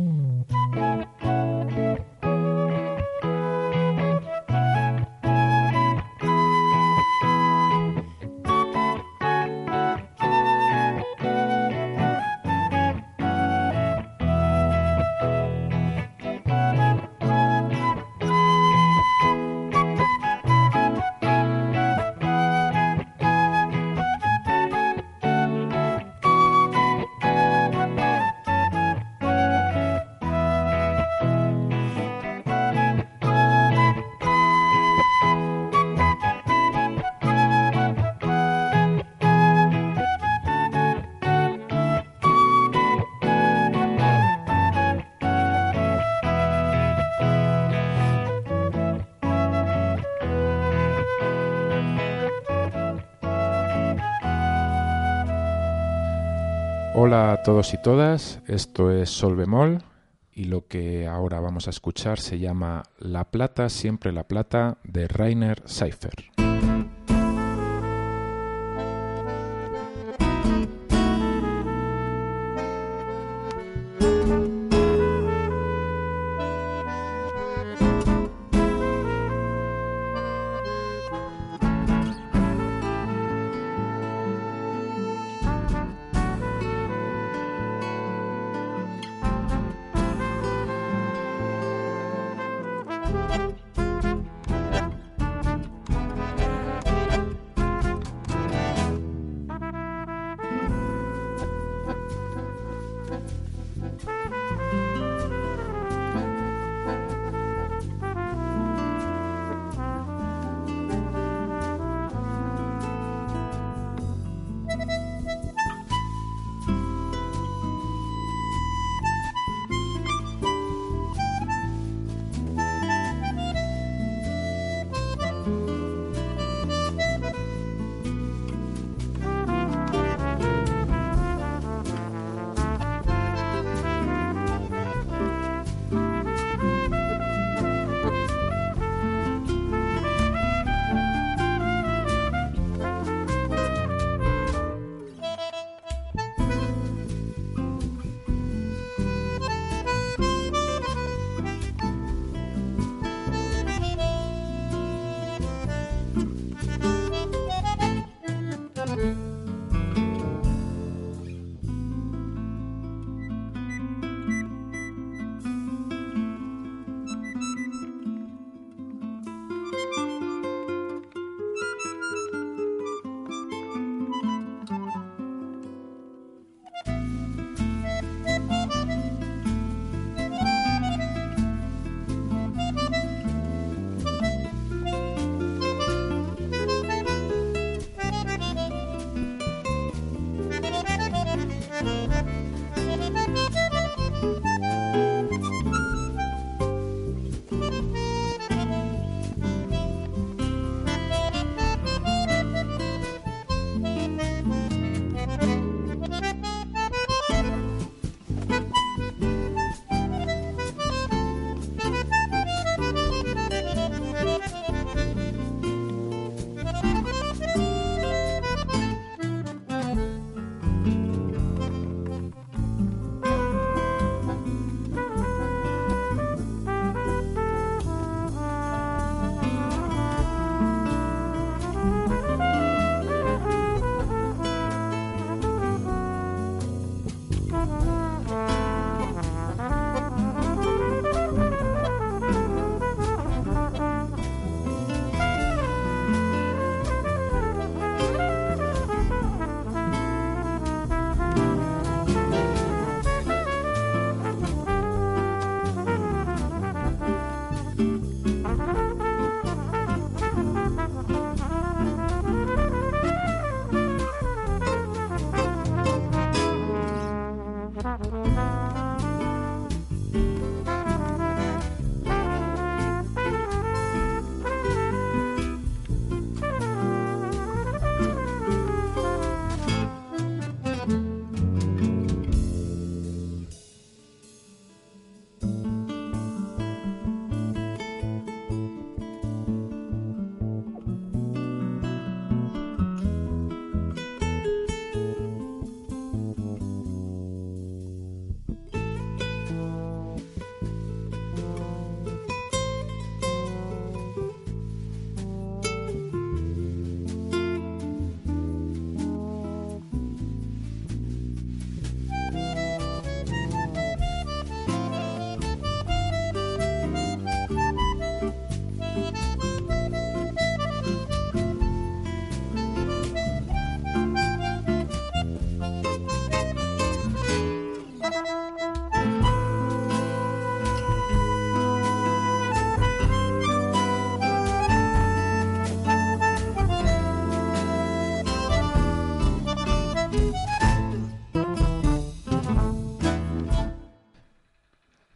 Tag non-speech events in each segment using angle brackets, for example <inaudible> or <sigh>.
Mm-hmm. Hola a todos y todas, esto es Sol Bemol y lo que ahora vamos a escuchar se llama La Plata, siempre la Plata de Rainer Seifer.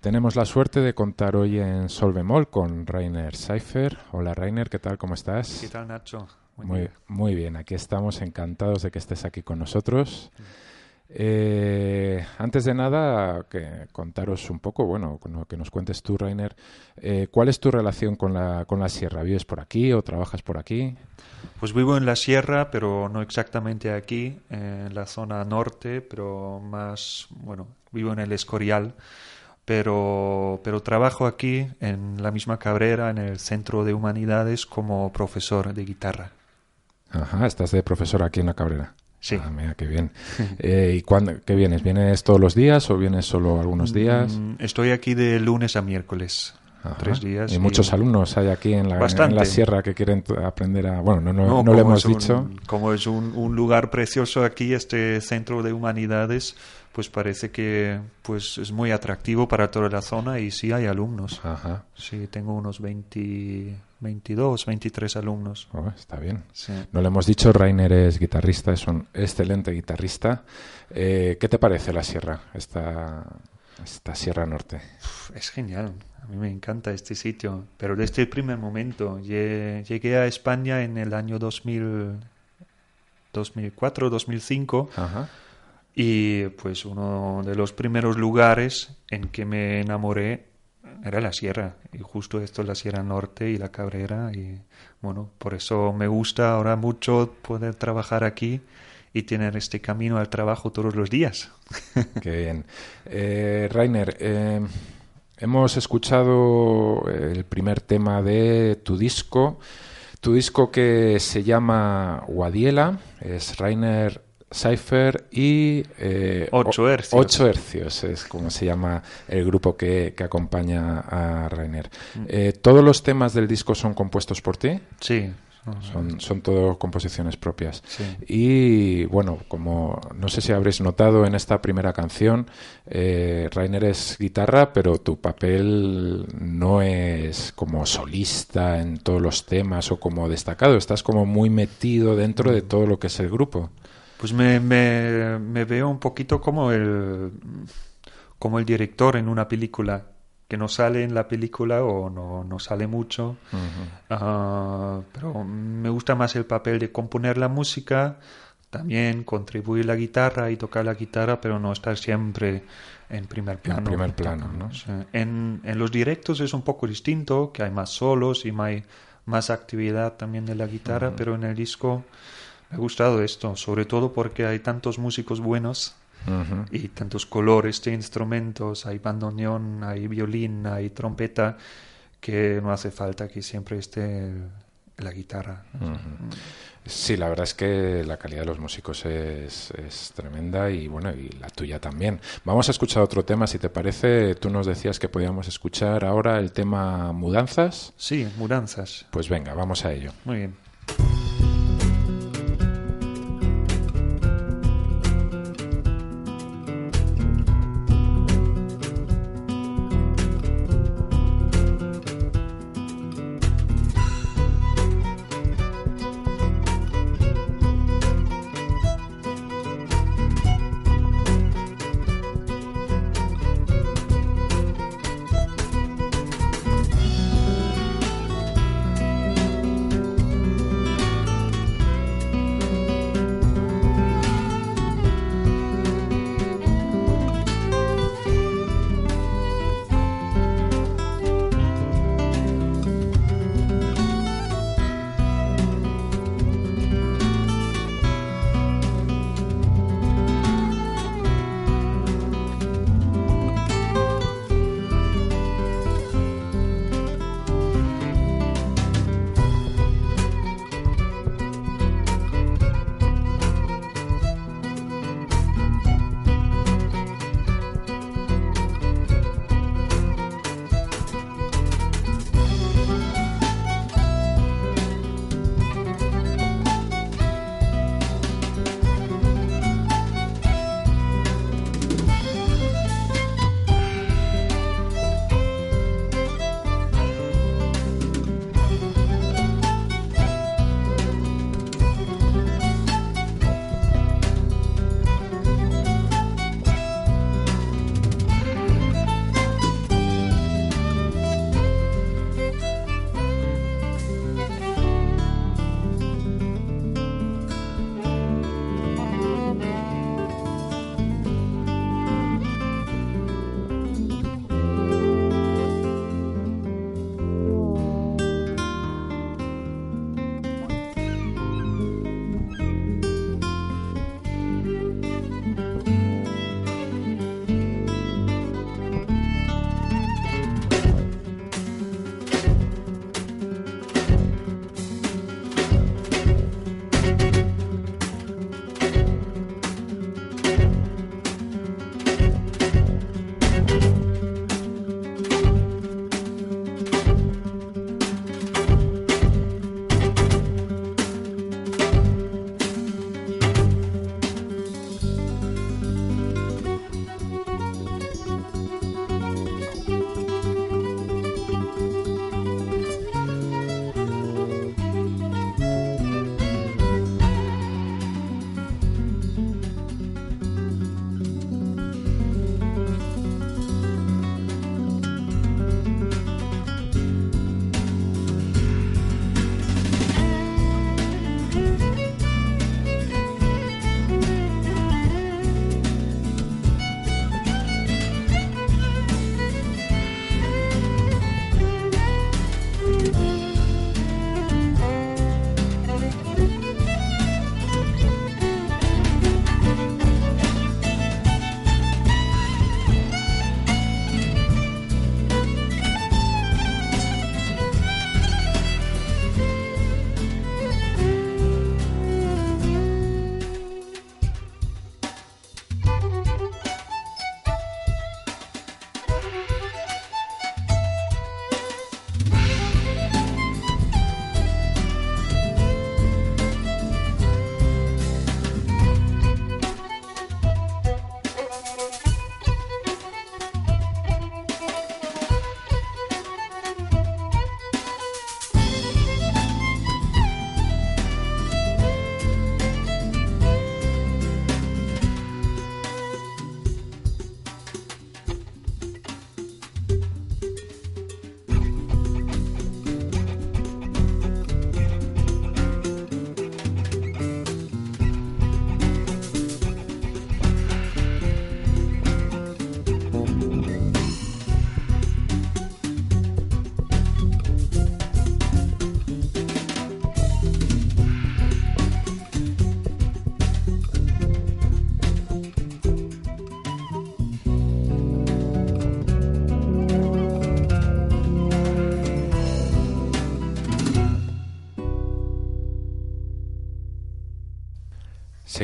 Tenemos la suerte de contar hoy en Sol Bemol con Rainer Seifer. Hola Rainer, ¿qué tal? ¿Cómo estás? ¿Qué tal Nacho? Muy, muy bien, aquí estamos encantados de que estés aquí con nosotros. Eh, antes de nada, que contaros un poco, bueno, que nos cuentes tú, Rainer, eh, ¿cuál es tu relación con la, con la sierra? ¿Vives por aquí o trabajas por aquí? Pues vivo en la sierra, pero no exactamente aquí, en la zona norte, pero más, bueno, vivo en el Escorial, pero, pero trabajo aquí en la misma Cabrera, en el Centro de Humanidades, como profesor de guitarra. Ajá, estás de profesor aquí en la Cabrera. Sí. Ah, mira, qué bien. <laughs> Eh, ¿Y cuándo, qué vienes? ¿Vienes todos los días o vienes solo algunos días? Mm, Estoy aquí de lunes a miércoles. Ajá. Tres días. Y muchos alumnos hay aquí en la, en la sierra que quieren aprender a... Bueno, no, no, no, lo hemos un- dicho. Como es un, un lugar precioso aquí, este centro de humanidades, pues parece que pues es muy atractivo para toda la zona y sí hay alumnos. Ajá. Sí, tengo unos 20, 22, 23 alumnos. Oh, está bien. Sí. No le hemos dicho, Rainer es guitarrista, es un excelente guitarrista. Eh, ¿Qué te parece la sierra, esta, esta sierra norte? Uf, Es genial, a mí me encanta este sitio, pero desde el primer momento lle- llegué a España en el año 2000, 2004, 2005 Ajá. Y pues uno de los primeros lugares en que me enamoré era la sierra y justo esto la Sierra Norte y la Cabrera y bueno, por eso me gusta ahora mucho poder trabajar aquí y tener este camino al trabajo todos los días. <laughs> Qué bien. Eh, Rainer, eh, hemos escuchado el primer tema de tu disco, tu disco que se llama Guadiela, es Rainer Seifer y... eh, Ocho o- hercios. Ocho hercios es como se llama el grupo que, que acompaña a Rainer. Mm. Eh, ¿Todos los temas del disco son compuestos por ti? Sí, Son, son todo composiciones propias. sí. Y bueno, como no sé si habréis notado en esta primera canción, eh, Rainer es guitarra, pero tu papel no es como solista en todos los temas o como destacado, estás como muy metido dentro de todo lo que es el grupo. Pues me, me, me veo un poquito como el, como el director en una película, que no sale en la película o no, no sale mucho, Ah, pero me gusta más el papel de componer la música, también contribuir la guitarra y tocar la guitarra, pero no estar siempre en primer plano. primer plano, ¿no? Sí. En, en los directos es un poco distinto, que hay más solos y más, más actividad también de la guitarra, pero en el disco me ha gustado esto, sobre todo porque hay tantos músicos buenos y tantos colores de instrumentos, hay bandoneón, hay violín, hay trompeta, que no hace falta que siempre esté la guitarra. Sí, la verdad es que la calidad de los músicos es, es tremenda y bueno, y la tuya también. Vamos a escuchar otro tema, si te parece. Tú nos decías que podíamos escuchar ahora el tema Mudanzas. Sí, mudanzas. Pues venga, vamos a ello. Muy bien.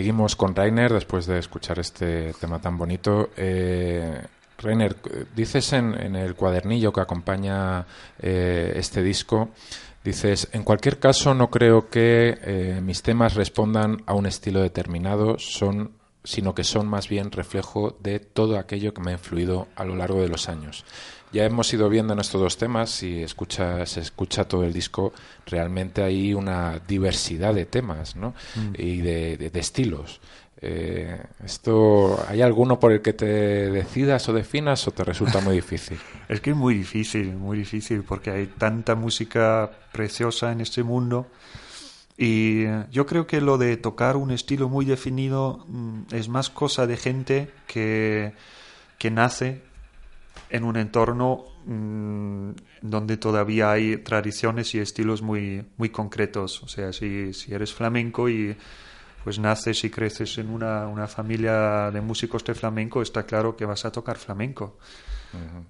Seguimos con Rainer después de escuchar este tema tan bonito. Eh, Rainer, dices en, el cuadernillo que acompaña eh, este disco, dices, en cualquier caso no creo que eh, mis temas respondan a un estilo determinado, son sino que son más bien reflejo de todo aquello que me ha influido a lo largo de los años. Ya hemos ido viendo en estos dos temas, si escucha, se escucha todo el disco, realmente hay una diversidad de temas ¿no? Mm. y de, estilos. Eh, ¿Esto hay alguno por el que te decidas o definas o te resulta muy difícil? <laughs> es que es muy difícil, muy difícil porque hay tanta música preciosa en este mundo y yo creo que lo de tocar un estilo muy definido mm, es más cosa de gente que, que nace en un entorno mm, donde todavía hay tradiciones y estilos muy, muy concretos. O sea, si, si eres flamenco y pues naces y creces en una, una, familia de músicos de flamenco, está claro que vas a tocar flamenco.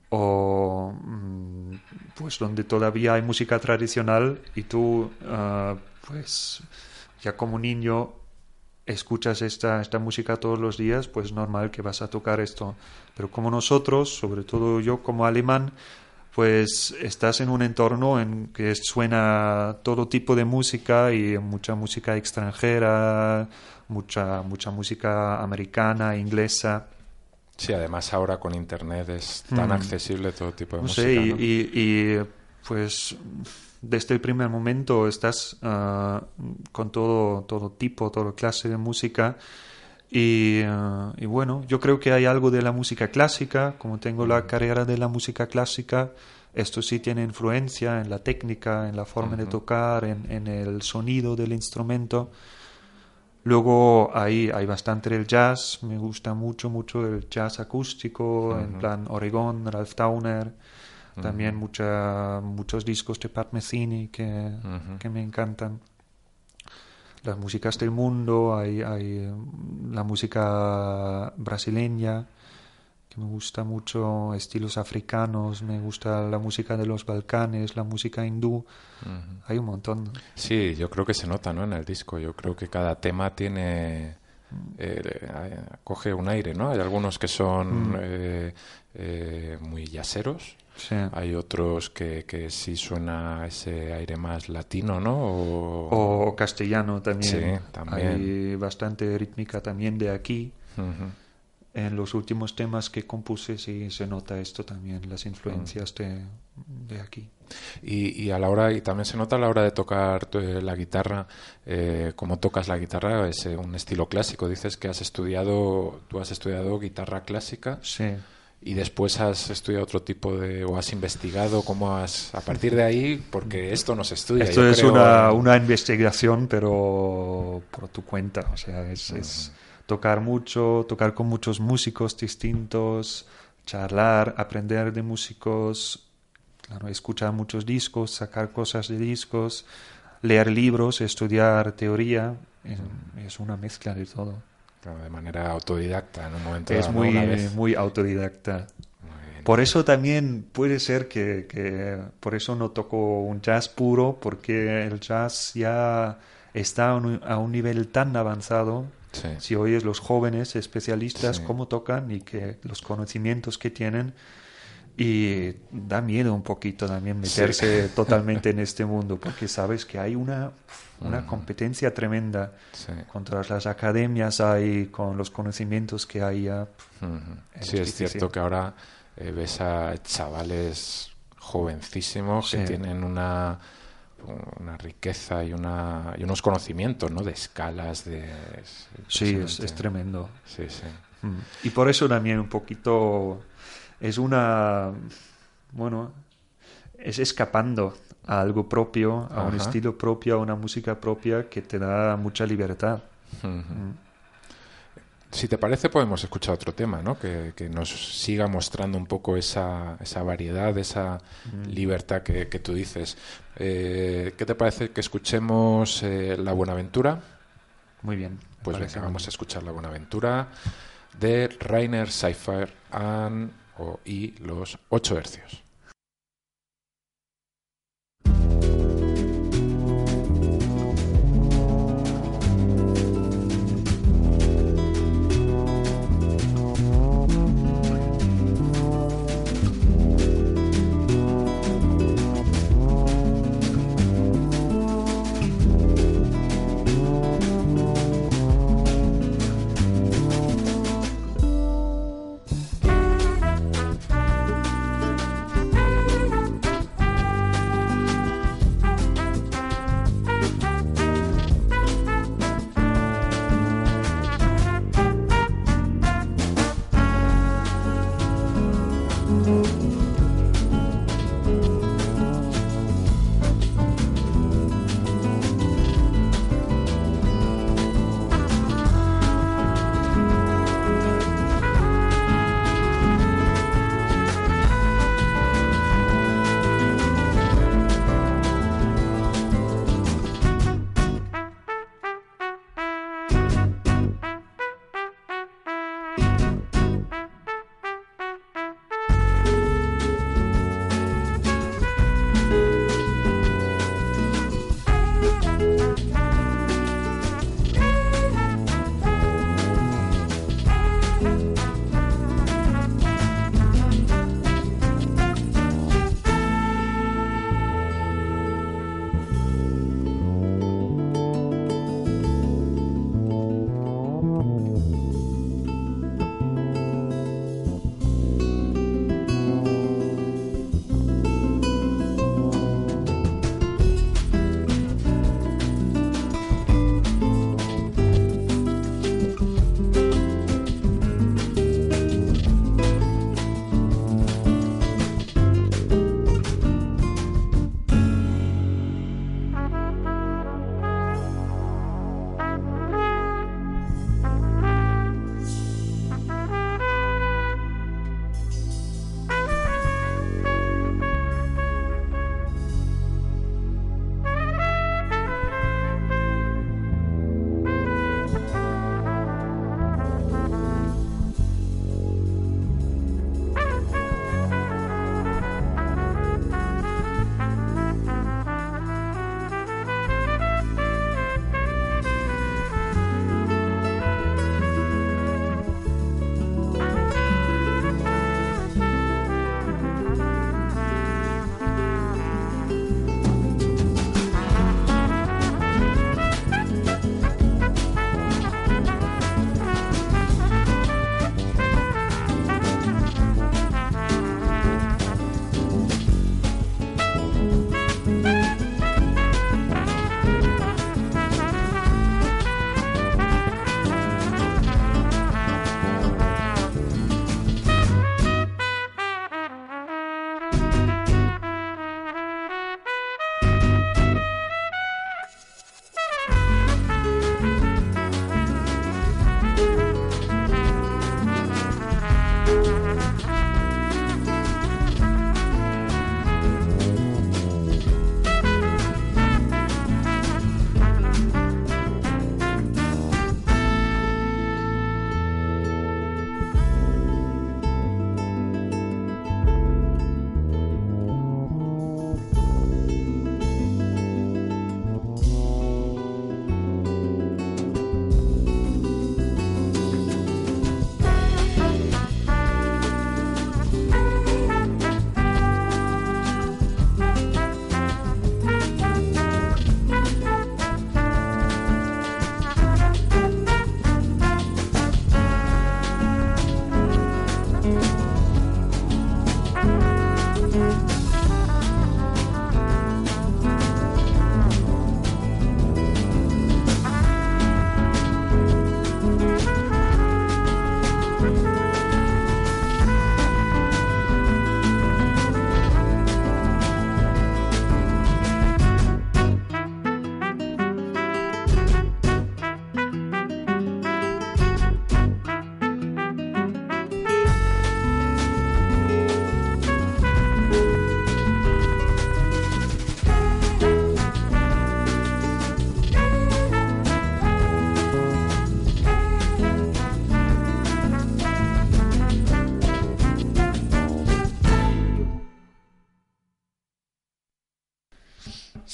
O mm, pues donde todavía hay música tradicional y tú ah, pues ya como niño escuchas esta, esta música todos los días, pues normal que vas a tocar esto. Pero como nosotros, sobre todo yo como alemán, pues estás en un entorno en que suena todo tipo de música y mucha música extranjera, mucha, mucha música americana, inglesa. Sí, además ahora con internet es tan mm. accesible todo tipo de música. y, y pues desde el primer momento estás ah, con todo, todo tipo, toda clase de música. Y, y, bueno, yo creo que hay algo de la música clásica, como tengo la carrera de la música clásica, esto sí tiene influencia en la técnica, en la forma de tocar, en, en, el sonido del instrumento. Luego hay, hay bastante el jazz, me gusta mucho, mucho el jazz acústico, en plan Oregon, Ralph Towner. También mucha, muchos discos de Pat Metheny que, que, me encantan. Las músicas del mundo, hay, hay mm, la música brasileña, que me gusta mucho, estilos africanos, me gusta la música de los Balcanes, la música hindú, hay un montón. Sí, yo creo que se nota ¿no? en el disco, yo creo que cada tema tiene... Eh, coge un aire, ¿no? Hay algunos que son mm. eh, eh, muy yaceros, hay otros que, que sí suena ese aire más latino, ¿no? O, castellano también. también. Hay bastante rítmica también de aquí. En los últimos temas que compuse sí se nota esto también, las influencias de, de, aquí. Y, y, a la hora, y también se nota a la hora de tocar eh, la guitarra, eh, cómo tocas la guitarra, es eh, un estilo clásico. Dices que has estudiado, tú has estudiado guitarra clásica. Sí y después has estudiado otro tipo de o has investigado cómo has a partir de ahí porque esto no se estudia esto es una, una, investigación pero por tu cuenta o sea es, es, tocar mucho tocar con muchos músicos distintos charlar aprender de músicos claro escuchar muchos discos sacar cosas de discos leer libros estudiar teoría es una mezcla de todo de manera autodidacta en un momento Es muy, muy autodidacta. por eso también puede ser que, que, por eso no toco un jazz puro, porque el jazz ya está a un, nivel tan avanzado. Si oyes los jóvenes especialistas cómo tocan y que los conocimientos que tienen, y da miedo un poquito también meterse <laughs> totalmente en este mundo, porque sabes que hay una, una competencia tremenda contra las academias, hay con los conocimientos que hay. Ya, sí, es cierto que ahora eh, ves a chavales jovencísimos que tienen una una riqueza y, una, y unos conocimientos ¿no? de escalas de sí es, es, tremendo. Sí sí. Y por eso también un poquito es una, bueno, es escapando a algo propio, a un estilo propio, a una música propia que te da mucha libertad. Mm. Si te parece, podemos escuchar otro tema, ¿no? Que, nos siga mostrando un poco esa, esa variedad, esa mm. libertad que, tú dices. Eh, ¿Qué te parece que escuchemos eh, La Buenaventura? Muy bien. Pues venga, vamos a escuchar La Buenaventura de Rainer Seifer and y los 8 hercios.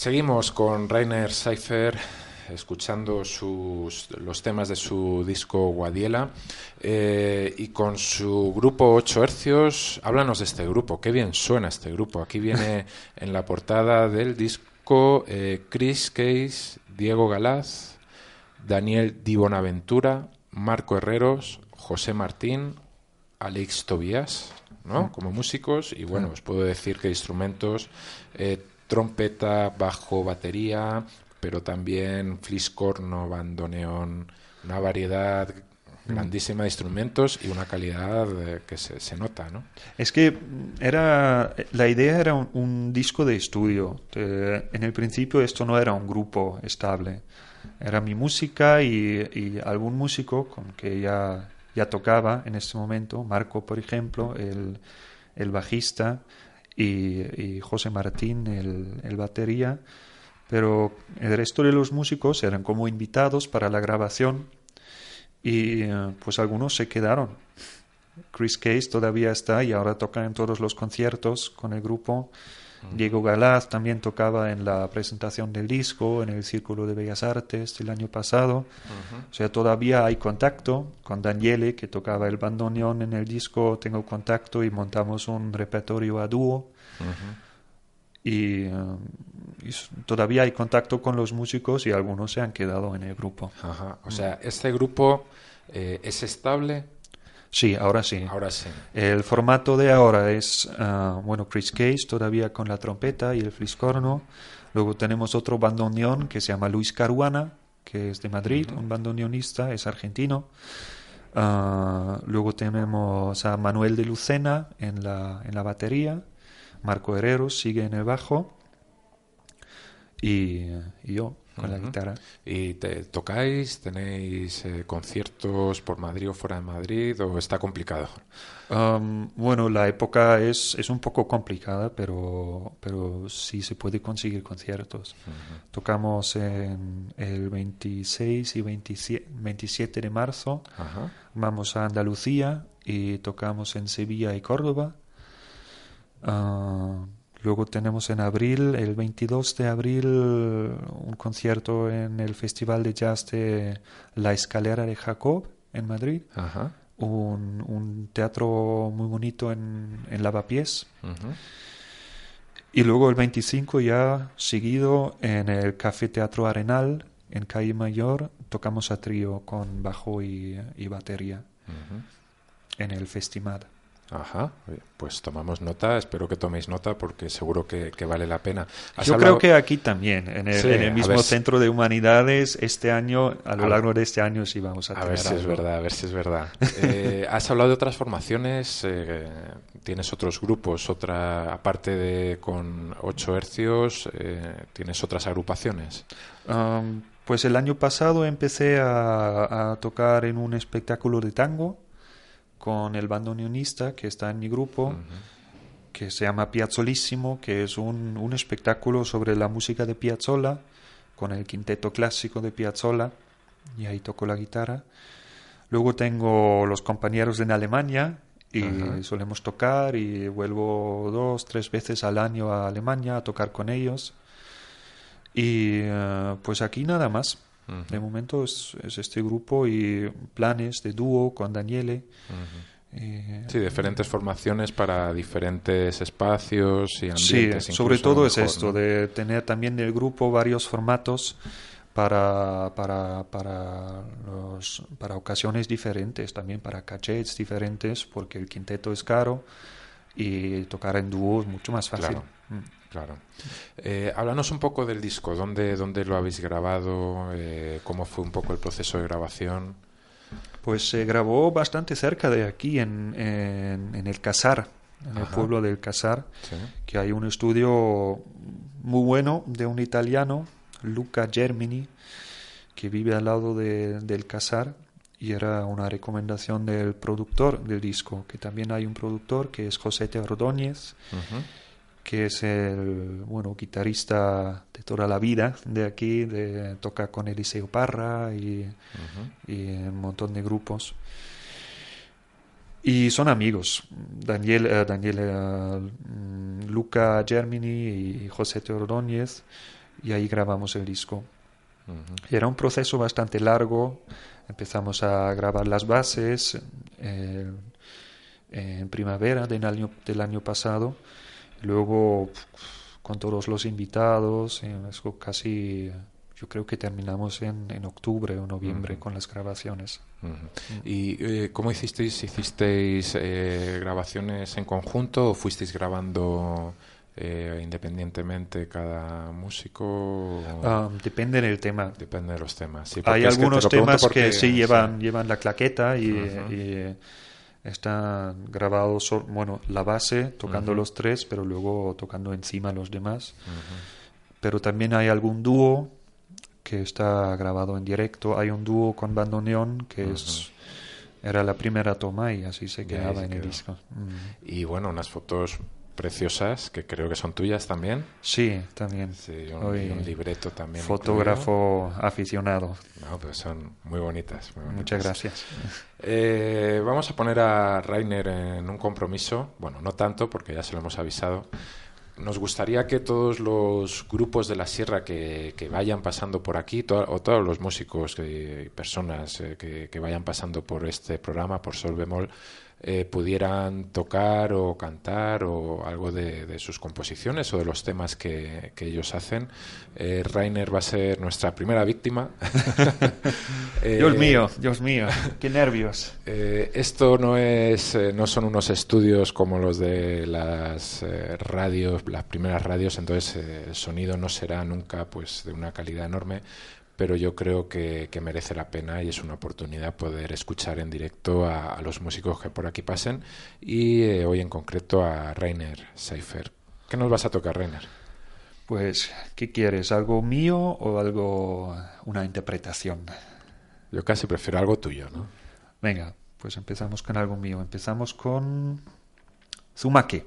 Seguimos con Rainer Seifer escuchando sus, los temas de su disco Guadiela eh, y con su grupo 8 hercios. Háblanos de este grupo, qué bien suena este grupo. Aquí viene <laughs> en la portada del disco eh, Chris Case, Diego Galaz, Daniel Di Bonaventura, Marco Herreros, José Martín, Alex Tobías, ¿no? Como músicos y bueno, os puedo decir que instrumentos, eh, trompeta, bajo, batería, pero también fliscorno, bandoneón, una variedad mm. grandísima de instrumentos y una calidad eh, que se, se, nota, ¿no? Es que era la idea era un, disco de estudio. en el principio esto no era un grupo estable. Era mi música y, y algún músico con que ya, ya tocaba en este momento, Marco, por ejemplo, el, el bajista, y, y, José Martín, el, el batería pero el resto de los músicos eran como invitados para la grabación y eh, pues algunos se quedaron. Chris Case todavía está y ahora toca en todos los conciertos con el grupo. Diego Galaz también tocaba en la presentación del disco en el Círculo de Bellas Artes el año pasado. O sea, todavía hay contacto con Daniele, que tocaba el bandoneón en el disco. Tengo contacto y montamos un repertorio a dúo y, todavía hay contacto con los músicos y algunos se han quedado en el grupo. O sea, ¿este grupo eh, es estable? Sí, ahora sí. Ahora sí. El formato de ahora es, ah, bueno, Chris Case todavía con la trompeta y el fliscorno. Luego tenemos otro bandoneón que se llama Luis Caruana, que es de Madrid, un bandoneonista, es argentino. Ah, luego tenemos a Manuel de Lucena en la, en la batería Marco Herrero sigue en el bajo y, yo con la guitarra. ¿Y te, tocáis? ¿Tenéis eh, conciertos por Madrid o fuera de Madrid o está complicado? Um, bueno, la época es, es un poco complicada, pero, pero sí se puede conseguir conciertos. Tocamos en el 26 y 27, de marzo. Vamos a Andalucía y tocamos en Sevilla y Córdoba. Ah, luego tenemos en abril, el 22 de abril, un concierto en el Festival de Jazz de La Escalera de Jacob en Madrid. Un, teatro muy bonito en, en Lavapiés. Y luego el 25 ya seguido en el Café Teatro Arenal en Calle Mayor tocamos a trío con bajo y, batería en el Festimad. Ajá, pues tomamos nota, espero que toméis nota porque seguro que, vale la pena. Yo creo que aquí también, en el, mismo Centro de Humanidades, este año, a lo largo de este año sí vamos a, a ver si es verdad, a ver si es verdad. <laughs> Eh, has hablado de otras formaciones, eh, tienes otros grupos, otra aparte de con 8 hercios, eh, tienes otras agrupaciones. pues el año pasado empecé a tocar en un espectáculo de tango con el bandoneonista que está en mi grupo, que se llama Piazzolissimo, que es un, un, espectáculo sobre la música de Piazzolla, con el quinteto clásico de Piazzolla, y ahí toco la guitarra. Luego tengo los compañeros en Alemania, y solemos tocar, y vuelvo dos, tres veces al año a Alemania a tocar con ellos. Y eh, pues aquí nada más. De momento es, este grupo y planes de dúo con Daniele. Eh, sí, diferentes formaciones para diferentes espacios y ambientes. Sí, sobre todo es esto, de tener también del grupo varios formatos para, para, para, los, para ocasiones diferentes, también para cachets diferentes, porque el quinteto es caro y tocar en dúo es mucho más fácil. Mm. Claro. Eh, háblanos un poco del disco, ¿dónde, dónde lo habéis grabado? Eh, ¿Cómo fue un poco el proceso de grabación? Pues se grabó bastante cerca de aquí, en, en, el Casar, en el pueblo del Casar, que hay un estudio muy bueno de un italiano, Luca Germini, que vive al lado de, del Casar y era una recomendación del productor del disco, que también hay un productor que es José Ordóñez que es el bueno guitarrista de toda la vida de aquí, de, toca con Eliseo Parra y, un montón de grupos. Y son amigos, Daniel, eh, Daniel eh, mm, Luca Germini y José Teordóñez. y ahí grabamos el disco. Era un proceso bastante largo. Empezamos a grabar las bases eh, en primavera del año, del año pasado. Luego, con todos los invitados, casi yo creo que terminamos en, en octubre o noviembre con las grabaciones. ¿Y eh, cómo hicisteis? ¿Hicisteis eh, grabaciones en conjunto o fuisteis grabando eh, independientemente cada músico? Ah, depende del tema. Depende de los temas. Hay algunos temas que sí llevan, llevan la claqueta y, están grabados, bueno, la base tocando los tres, pero luego tocando encima los demás. Pero también hay algún dúo que está grabado en directo. Hay un dúo con bandoneón que es era la primera toma y así se quedaba en el disco. Y bueno, unas fotos preciosas que creo que son tuyas también. Sí, también. Sí, un, libreto también. Fotógrafo aficionado. No, pero son muy bonitas. Muchas gracias. Eh, vamos a poner a Rainer en un compromiso. Bueno, no tanto porque ya se lo hemos avisado. Nos gustaría que todos los grupos de la sierra que, vayan pasando por aquí, o todos los músicos y personas eh, que, que, vayan pasando por este programa, por Sol Bemol, eh, pudieran tocar o cantar o algo de, sus composiciones o de los temas que, ellos hacen. Eh, Rainer va a ser nuestra primera víctima. <laughs> Eh, Dios mío, Dios mío, qué nervios. esto no es, no son unos estudios como los de las radios, las primeras radios, entonces el sonido no será nunca pues de una calidad enorme pero yo creo que, merece la pena y es una oportunidad poder escuchar en directo a, los músicos que por aquí pasen y eh, hoy en concreto a Rainer Seifer. ¿Qué nos vas a tocar, Rainer? Pues, ¿qué quieres? ¿Algo mío o algo, una interpretación? Yo casi prefiero algo tuyo, ¿no? Venga, pues empezamos con algo mío. Empezamos con Zumake.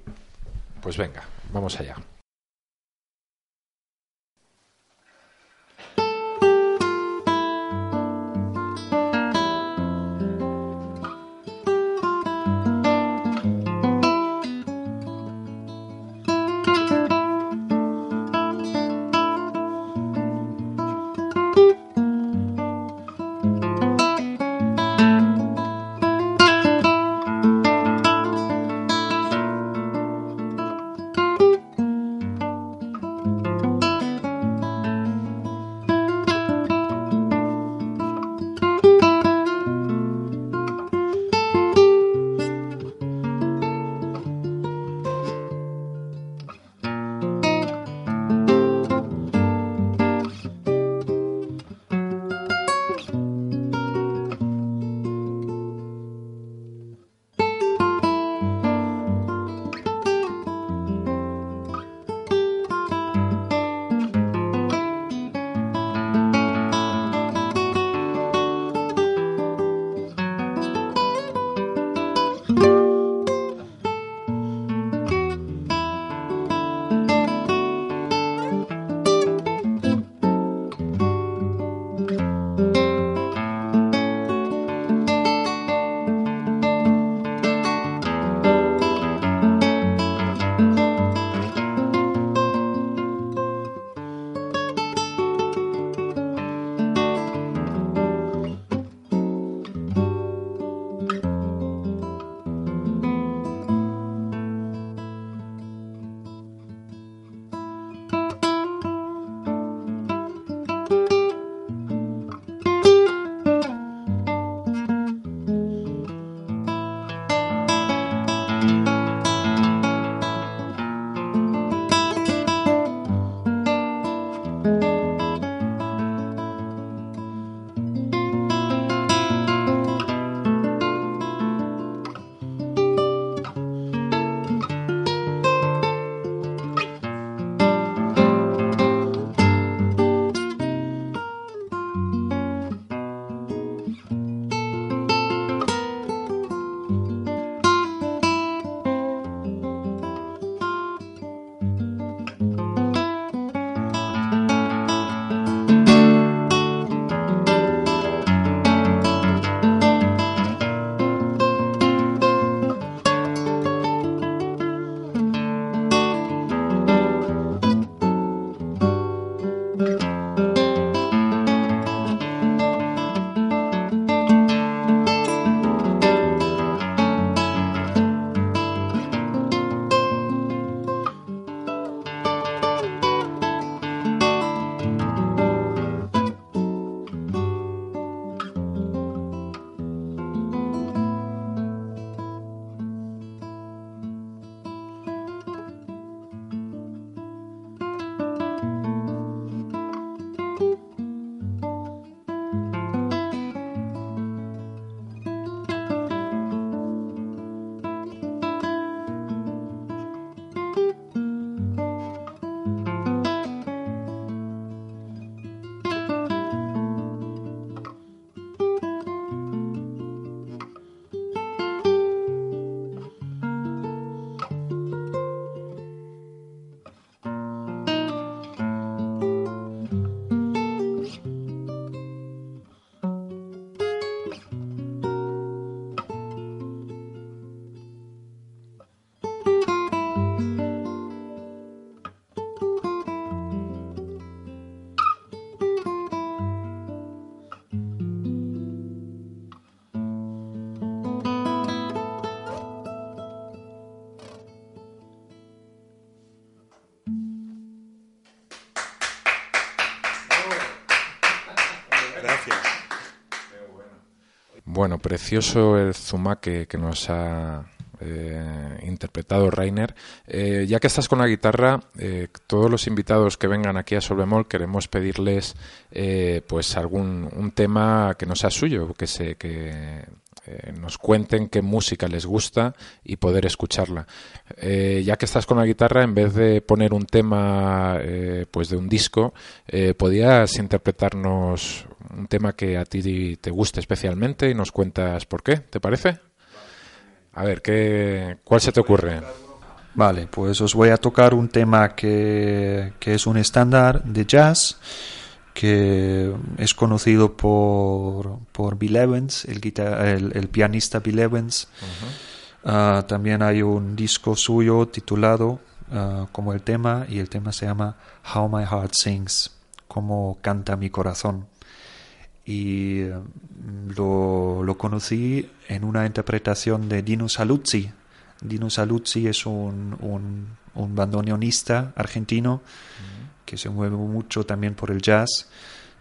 Pues venga, vamos allá. Bueno, precioso el zumaque que nos ha eh, interpretado Rainer. Eh, ya que estás con la guitarra, eh, todos los invitados que vengan aquí a Solvemol queremos pedirles pues algún un tema que no sea suyo, que se que nos cuenten qué música les gusta y poder escucharla. ya que estás con la guitarra, en vez de poner un tema pues de un disco, podías interpretarnos un tema que a ti te guste especialmente y nos cuentas por qué, ¿te parece? A ver, ¿qué, ¿cuál se te ocurre? Vale, pues os voy a tocar un tema que, es un estándar de jazz que es conocido por, por Bill Evans, el, el, pianista Bill Evans. Ah, también hay un disco suyo titulado ah, como el tema y el tema se llama How My Heart Sings, como canta mi corazón y mm, lo, conocí en una interpretación de Dino Saluzzi. Dino Saluzzi es un, un, bandoneonista argentino que se mueve mucho también por el jazz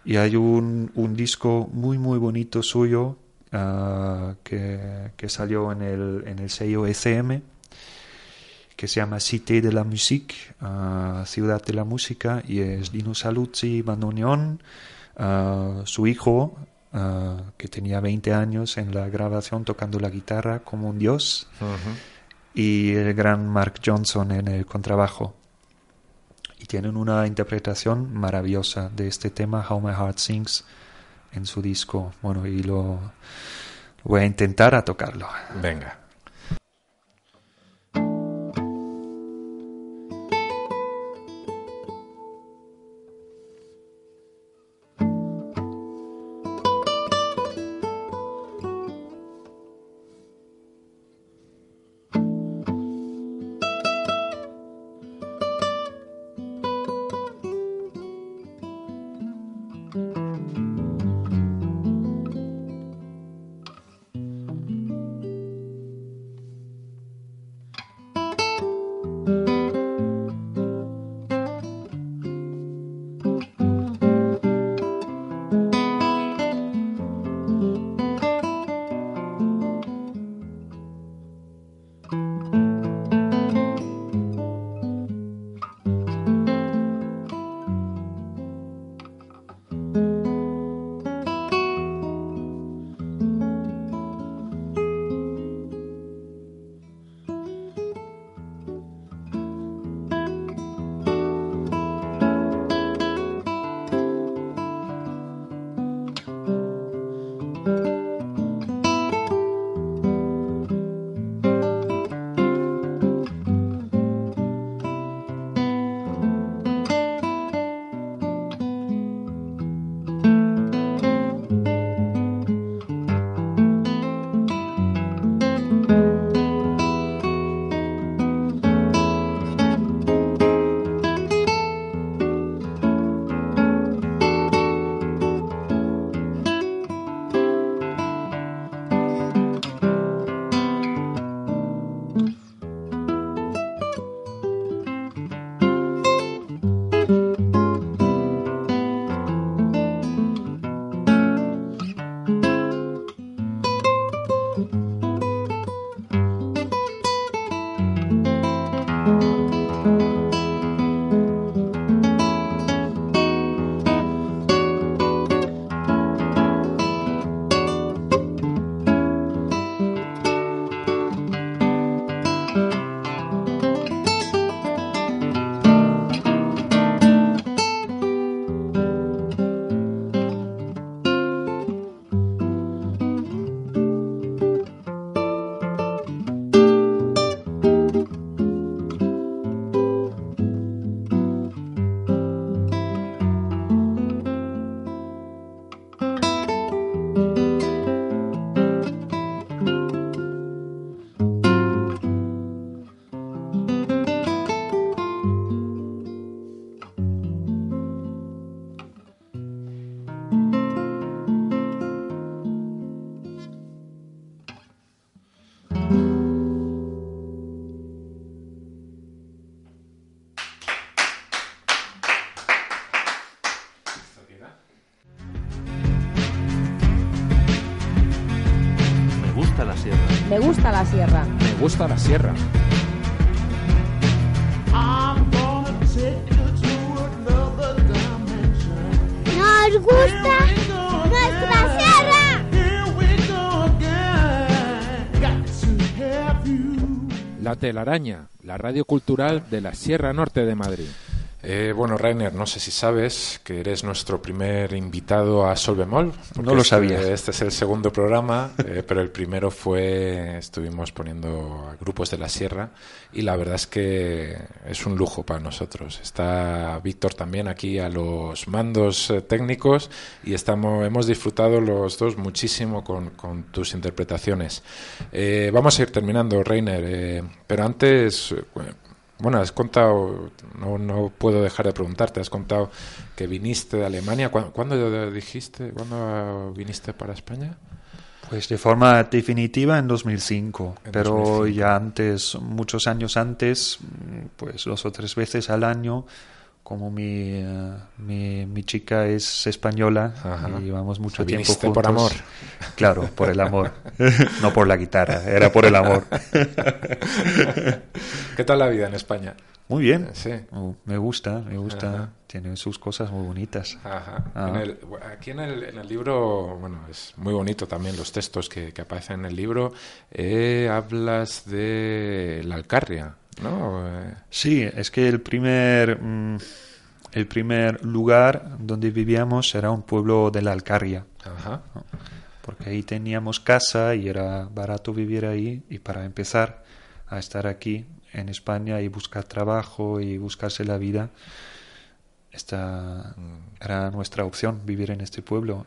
y hay un, un disco muy muy bonito suyo ah, que, que, salió en el, en el sello ECM que se llama Cité de la Musique, ah, Ciudad de la Música, y es Dino Saluzzi, bandoneón, su hijo, que tenía 20 años en la grabación tocando la guitarra como un dios, y el gran Mark Johnson en el contrabajo. Y tienen una interpretación maravillosa de este tema, How My Heart Sings, en su disco. Bueno, y lo voy a intentar a tocarlo. Venga. Sierra. Me gusta la sierra. Nos gusta nuestra sierra. La telaraña, la radio cultural de la Sierra Norte de Madrid. Eh, bueno, Rainer, no sé si sabes que eres nuestro primer invitado a Solvemol. No lo este- sabía. Este, es el segundo programa, eh, <laughs> pero el primero fue, estuvimos poniendo a grupos de la Sierra y la verdad es que es un lujo para nosotros. Está Víctor también aquí a los mandos eh, técnicos y estamos, hemos disfrutado los dos muchísimo con, con tus interpretaciones. Eh, vamos a ir terminando, Rainer, pero antes... bueno, has contado, no, no puedo dejar de preguntarte, has contado que viniste de Alemania. ¿Cuándo, cuándo dijiste, cuándo viniste para España? Pues de forma definitiva en 2005, En pero 2005. ya antes, muchos años antes, pues dos o tres veces al año, como mi, eh, mi, mi chica es española Ajá. y llevamos mucho tiempo juntos. por amor. Claro, por el amor. <laughs> no por la guitarra, era por el amor. <laughs> ¿Qué tal la vida en España? Muy bien. Sí. Uh, me gusta, me gusta. Ajá. Tiene sus cosas muy bonitas. Ajá. Ah. En el- aquí en el, en el libro, bueno, es muy bonito también los textos que, que aparecen en el libro. Eh, hablas de la Alcarria, ¿no? Eh, Sí, es que el primer, mm, el primer lugar donde vivíamos era un pueblo de la Alcarria, ajá. porque ahí teníamos casa y era barato vivir ahí y para empezar a estar aquí en España y buscar trabajo y buscarse la vida, esta era nuestra opción, vivir en este pueblo.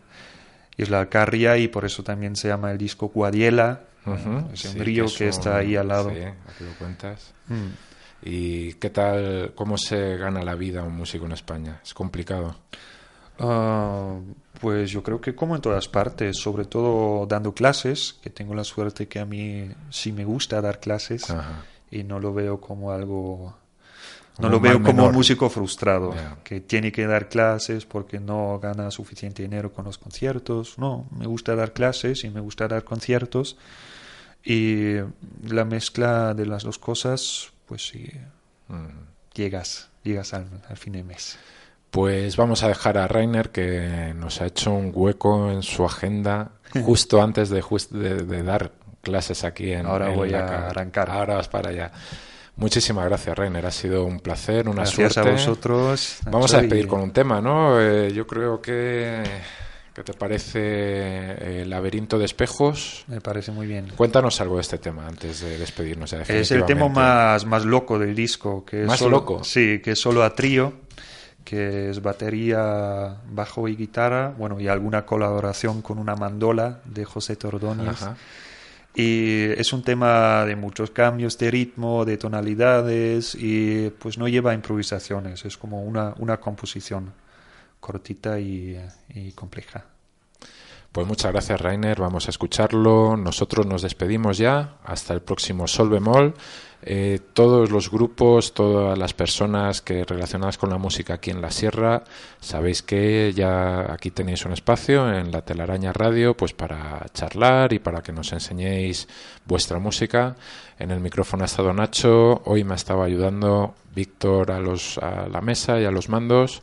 Y es la Alcarria y por eso también se llama el disco Guadiela, Ujú, es un sí, río es que está ahí al lado. Sí, aquí lo cuentas. Mm. ¿Y qué tal, cómo se gana la vida un músico en España? ¿Es complicado? Ah, pues yo creo que como en todas partes, sobre todo dando clases, que tengo la suerte que a mí sí me gusta dar clases Ajá. y no lo veo como algo, no lo un veo mal como menor. un músico frustrado, Ya. que tiene que dar clases porque no gana suficiente dinero con los conciertos. No, me gusta dar clases y me gusta dar conciertos y la mezcla de las dos cosas, pues sí, Mm. llegas, llegas al, al fin de mes. Pues vamos a dejar a Rainer que nos ha hecho un hueco en su agenda <laughs> justo antes de, jus- de, de dar clases aquí en Ahora en voy la a ca- arrancar. Ahora vas para allá. Muchísimas gracias, Rainer. Ha sido un placer, una Gracias suerte. a vosotros. Vamos a despedir y- con un tema, ¿no? Eh, yo creo que... ¿Qué te parece el laberinto de espejos? Me parece muy bien. Cuéntanos algo de este tema antes de despedirnos. ya Es el tema más, más loco del disco. Que es ¿Más solo- loco? Sí, que es solo a trío, que es batería, bajo y guitarra, bueno, y alguna colaboración con una mandola de José Tordóñez. Ajá. Y es un tema de muchos cambios de ritmo, de tonalidades, y pues no lleva improvisaciones, es como una, una composición cortita y, compleja. Pues muchas gracias, Rainer. Vamos a escucharlo. Nosotros nos despedimos ya. Hasta el próximo Sol Bemol. Eh, todos los grupos, todas las personas que relacionadas con la música aquí en la Sierra, sabéis que ya aquí tenéis un espacio en la Telaraña Radio, pues para charlar y para que nos enseñéis vuestra música. En el micrófono ha estado Nacho. Hoy me ha estado ayudando Víctor a, los, a la mesa y a los mandos